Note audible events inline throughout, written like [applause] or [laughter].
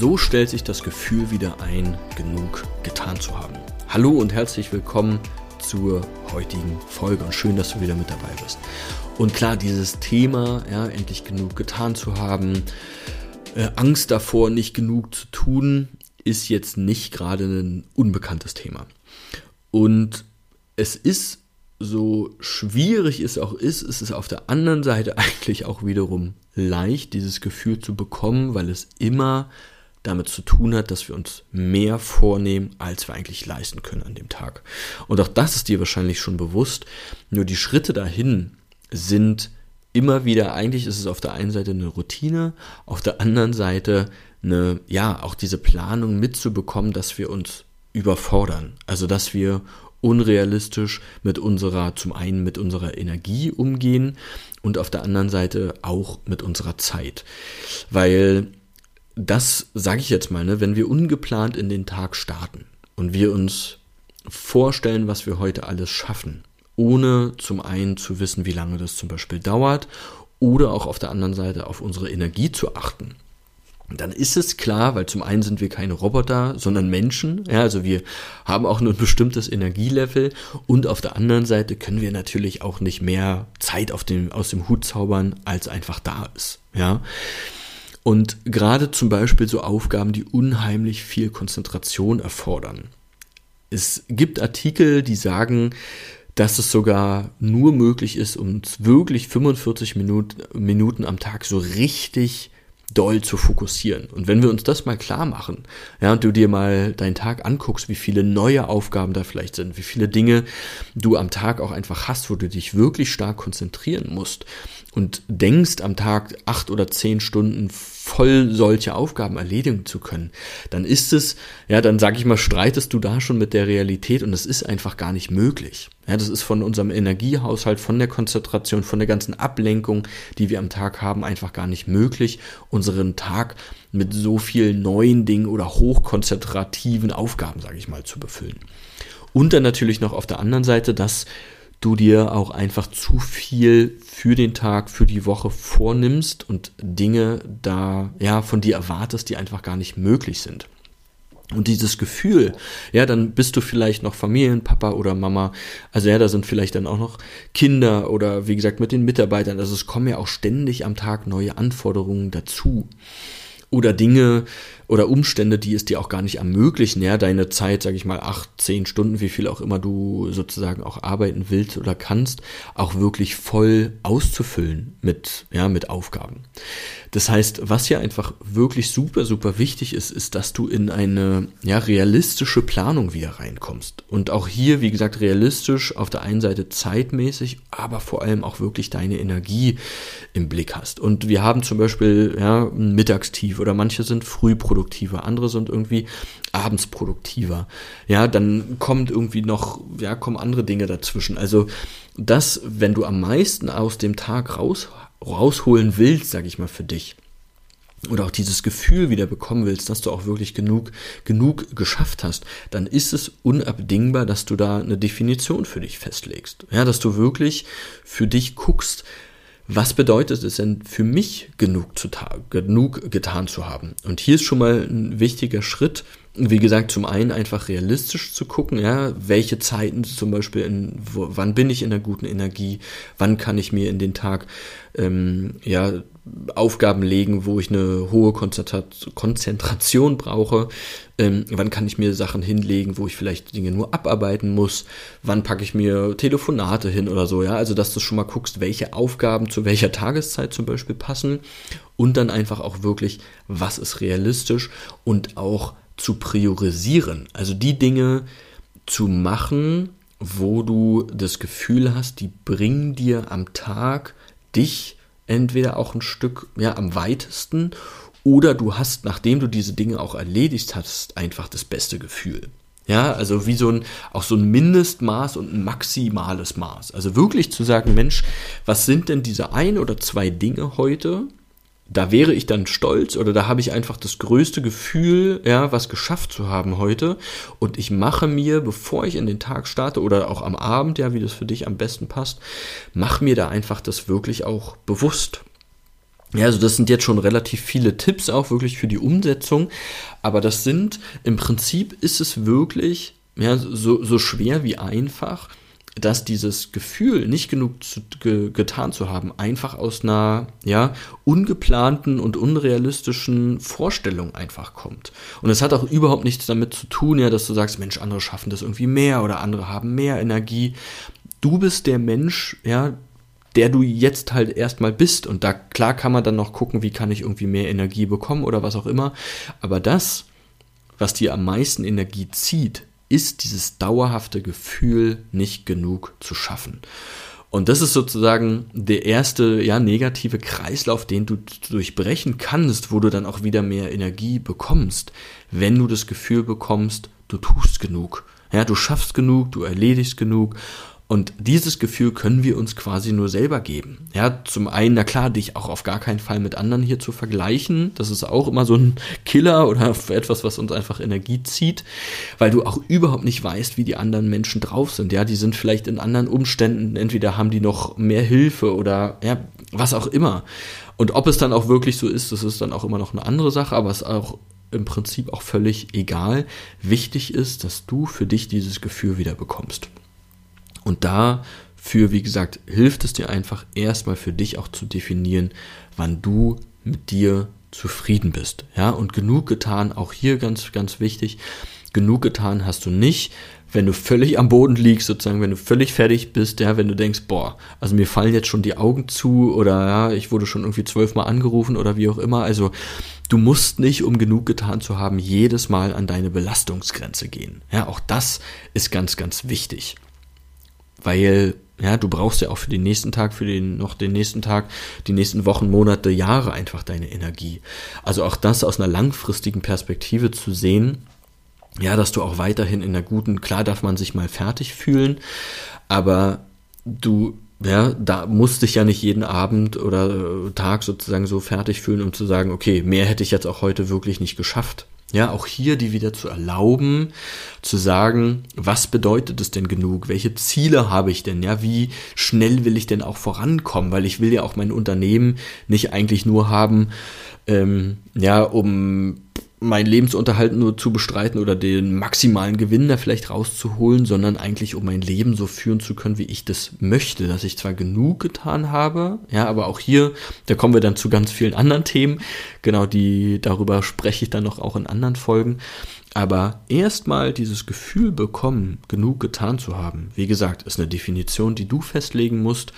So stellt sich das Gefühl wieder ein, genug getan zu haben. Hallo und herzlich willkommen zur heutigen Folge und schön, dass du wieder mit dabei bist. Und klar, dieses Thema, ja, endlich genug getan zu haben, äh, Angst davor, nicht genug zu tun, ist jetzt nicht gerade ein unbekanntes Thema. Und es ist so schwierig es auch ist, ist es auf der anderen Seite [laughs] eigentlich auch wiederum leicht, dieses Gefühl zu bekommen, weil es immer damit zu tun hat, dass wir uns mehr vornehmen, als wir eigentlich leisten können an dem Tag. Und auch das ist dir wahrscheinlich schon bewusst. Nur die Schritte dahin sind immer wieder, eigentlich ist es auf der einen Seite eine Routine, auf der anderen Seite eine, ja, auch diese Planung mitzubekommen, dass wir uns überfordern. Also, dass wir unrealistisch mit unserer, zum einen mit unserer Energie umgehen und auf der anderen Seite auch mit unserer Zeit. Weil das sage ich jetzt mal, ne, wenn wir ungeplant in den Tag starten und wir uns vorstellen, was wir heute alles schaffen, ohne zum einen zu wissen, wie lange das zum Beispiel dauert oder auch auf der anderen Seite auf unsere Energie zu achten, dann ist es klar, weil zum einen sind wir keine Roboter, sondern Menschen. Ja, also wir haben auch nur ein bestimmtes Energielevel und auf der anderen Seite können wir natürlich auch nicht mehr Zeit auf dem, aus dem Hut zaubern, als einfach da ist. Ja. Und gerade zum Beispiel so Aufgaben, die unheimlich viel Konzentration erfordern. Es gibt Artikel, die sagen, dass es sogar nur möglich ist, uns wirklich 45 Minuten, Minuten am Tag so richtig doll zu fokussieren. Und wenn wir uns das mal klar machen, ja, und du dir mal deinen Tag anguckst, wie viele neue Aufgaben da vielleicht sind, wie viele Dinge du am Tag auch einfach hast, wo du dich wirklich stark konzentrieren musst und denkst am Tag acht oder zehn Stunden voll solche Aufgaben erledigen zu können, dann ist es, ja, dann sag ich mal, streitest du da schon mit der Realität und es ist einfach gar nicht möglich. Ja, das ist von unserem Energiehaushalt, von der Konzentration, von der ganzen Ablenkung, die wir am Tag haben, einfach gar nicht möglich, unseren Tag mit so vielen neuen Dingen oder hochkonzentrativen Aufgaben, sage ich mal, zu befüllen. Und dann natürlich noch auf der anderen Seite, dass du dir auch einfach zu viel für den Tag, für die Woche vornimmst und Dinge da, ja, von dir erwartest, die einfach gar nicht möglich sind. Und dieses Gefühl, ja, dann bist du vielleicht noch Familienpapa oder Mama. Also ja, da sind vielleicht dann auch noch Kinder oder wie gesagt mit den Mitarbeitern. Also es kommen ja auch ständig am Tag neue Anforderungen dazu oder Dinge oder Umstände, die es dir auch gar nicht ermöglichen, ja, deine Zeit, sage ich mal, acht, zehn Stunden, wie viel auch immer du sozusagen auch arbeiten willst oder kannst, auch wirklich voll auszufüllen mit, ja, mit Aufgaben. Das heißt, was ja einfach wirklich super, super wichtig ist, ist, dass du in eine, ja, realistische Planung wieder reinkommst. Und auch hier, wie gesagt, realistisch auf der einen Seite zeitmäßig, aber vor allem auch wirklich deine Energie im Blick hast. Und wir haben zum Beispiel, ja, ein Mittagstief oder manche sind früh produktiver, andere sind irgendwie abends produktiver. Ja, dann kommt irgendwie noch, ja, kommen andere Dinge dazwischen. Also das, wenn du am meisten aus dem Tag raus, rausholen willst, sag ich mal, für dich, oder auch dieses Gefühl wieder bekommen willst, dass du auch wirklich genug, genug geschafft hast, dann ist es unabdingbar, dass du da eine Definition für dich festlegst. Ja, dass du wirklich für dich guckst, was bedeutet es denn für mich genug, zu genug getan zu haben? Und hier ist schon mal ein wichtiger Schritt, wie gesagt, zum einen einfach realistisch zu gucken, ja, welche Zeiten zum Beispiel, in, wo, wann bin ich in einer guten Energie, wann kann ich mir in den Tag ähm, ja, Aufgaben legen, wo ich eine hohe Konzentration brauche, ähm, wann kann ich mir Sachen hinlegen, wo ich vielleicht Dinge nur abarbeiten muss, wann packe ich mir Telefonate hin oder so, ja, also dass du schon mal guckst, welche Aufgaben zu welcher Tageszeit zum Beispiel passen und dann einfach auch wirklich, was ist realistisch und auch zu priorisieren. Also die Dinge zu machen, wo du das Gefühl hast, die bringen dir am Tag dich entweder auch ein Stück ja, am weitesten oder du hast, nachdem du diese Dinge auch erledigt hast, einfach das beste Gefühl. Ja, also wie so ein, auch so ein Mindestmaß und ein maximales Maß. Also wirklich zu sagen, Mensch, was sind denn diese ein oder zwei Dinge heute, da wäre ich dann stolz oder da habe ich einfach das größte Gefühl, ja, was geschafft zu haben heute. Und ich mache mir, bevor ich in den Tag starte oder auch am Abend, ja, wie das für dich am besten passt, mach mir da einfach das wirklich auch bewusst. Ja, also das sind jetzt schon relativ viele Tipps auch wirklich für die Umsetzung, aber das sind im Prinzip ist es wirklich ja, so, so schwer wie einfach dass dieses Gefühl, nicht genug zu, ge, getan zu haben, einfach aus einer ja, ungeplanten und unrealistischen Vorstellung einfach kommt. Und es hat auch überhaupt nichts damit zu tun, ja, dass du sagst, Mensch, andere schaffen das irgendwie mehr oder andere haben mehr Energie. Du bist der Mensch, ja, der du jetzt halt erstmal bist. Und da klar kann man dann noch gucken, wie kann ich irgendwie mehr Energie bekommen oder was auch immer. Aber das, was dir am meisten Energie zieht, ist dieses dauerhafte Gefühl, nicht genug zu schaffen. Und das ist sozusagen der erste, ja, negative Kreislauf, den du durchbrechen kannst, wo du dann auch wieder mehr Energie bekommst, wenn du das Gefühl bekommst, du tust genug. Ja, du schaffst genug, du erledigst genug und dieses Gefühl können wir uns quasi nur selber geben. Ja, zum einen, na klar, dich auch auf gar keinen Fall mit anderen hier zu vergleichen. Das ist auch immer so ein Killer oder etwas, was uns einfach Energie zieht, weil du auch überhaupt nicht weißt, wie die anderen Menschen drauf sind. Ja, die sind vielleicht in anderen Umständen, entweder haben die noch mehr Hilfe oder ja, was auch immer. Und ob es dann auch wirklich so ist, das ist dann auch immer noch eine andere Sache, aber es ist auch im Prinzip auch völlig egal. Wichtig ist, dass du für dich dieses Gefühl wieder bekommst. Und dafür, wie gesagt, hilft es dir einfach erstmal für dich auch zu definieren, wann du mit dir zufrieden bist. Ja, und genug getan, auch hier ganz, ganz wichtig, genug getan hast du nicht, wenn du völlig am Boden liegst, sozusagen, wenn du völlig fertig bist, ja, wenn du denkst, boah, also mir fallen jetzt schon die Augen zu oder ja, ich wurde schon irgendwie zwölfmal angerufen oder wie auch immer. Also du musst nicht, um genug getan zu haben, jedes Mal an deine Belastungsgrenze gehen. Ja, auch das ist ganz, ganz wichtig weil ja, du brauchst ja auch für den nächsten Tag, für den noch den nächsten Tag, die nächsten Wochen, Monate, Jahre einfach deine Energie. Also auch das aus einer langfristigen Perspektive zu sehen, ja, dass du auch weiterhin in einer guten, klar darf man sich mal fertig fühlen, aber du ja, da musste ich ja nicht jeden Abend oder Tag sozusagen so fertig fühlen, um zu sagen, okay, mehr hätte ich jetzt auch heute wirklich nicht geschafft. Ja, auch hier die wieder zu erlauben, zu sagen, was bedeutet es denn genug? Welche Ziele habe ich denn? Ja, wie schnell will ich denn auch vorankommen? Weil ich will ja auch mein Unternehmen nicht eigentlich nur haben, ähm, ja, um meinen Lebensunterhalt nur zu bestreiten oder den maximalen Gewinn da vielleicht rauszuholen, sondern eigentlich um mein Leben so führen zu können, wie ich das möchte, dass ich zwar genug getan habe, ja, aber auch hier, da kommen wir dann zu ganz vielen anderen Themen, genau die, darüber spreche ich dann noch auch in anderen Folgen, aber erstmal dieses Gefühl bekommen, genug getan zu haben, wie gesagt, ist eine Definition, die du festlegen musst.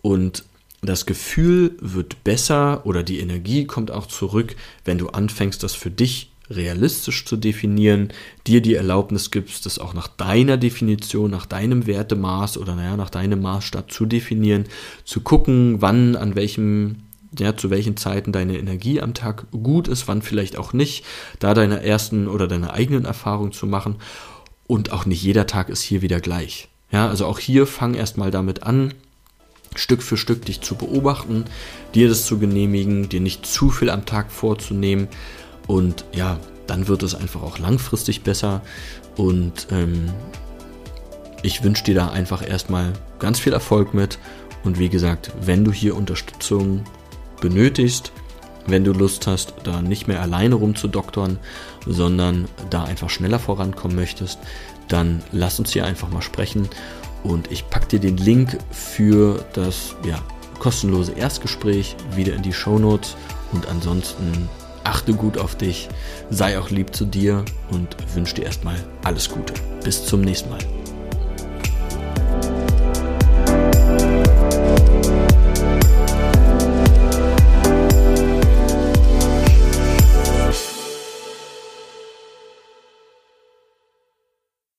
Und das Gefühl wird besser oder die Energie kommt auch zurück, wenn du anfängst, das für dich realistisch zu definieren, dir die Erlaubnis gibst, das auch nach deiner Definition, nach deinem Wertemaß oder naja, nach deinem Maßstab zu definieren, zu gucken, wann, an welchem, ja, zu welchen Zeiten deine Energie am Tag gut ist, wann vielleicht auch nicht, da deine ersten oder deine eigenen Erfahrungen zu machen. Und auch nicht jeder Tag ist hier wieder gleich. Ja, also auch hier fang erstmal damit an, Stück für Stück dich zu beobachten, dir das zu genehmigen, dir nicht zu viel am Tag vorzunehmen und ja, dann wird es einfach auch langfristig besser. Und ähm, ich wünsche dir da einfach erstmal ganz viel Erfolg mit. Und wie gesagt, wenn du hier Unterstützung benötigst, wenn du Lust hast, da nicht mehr alleine rumzudoktern, sondern da einfach schneller vorankommen möchtest, dann lass uns hier einfach mal sprechen. Und ich packe dir den Link für das ja, kostenlose Erstgespräch wieder in die Show Notes. Und ansonsten achte gut auf dich, sei auch lieb zu dir und wünsche dir erstmal alles Gute. Bis zum nächsten Mal.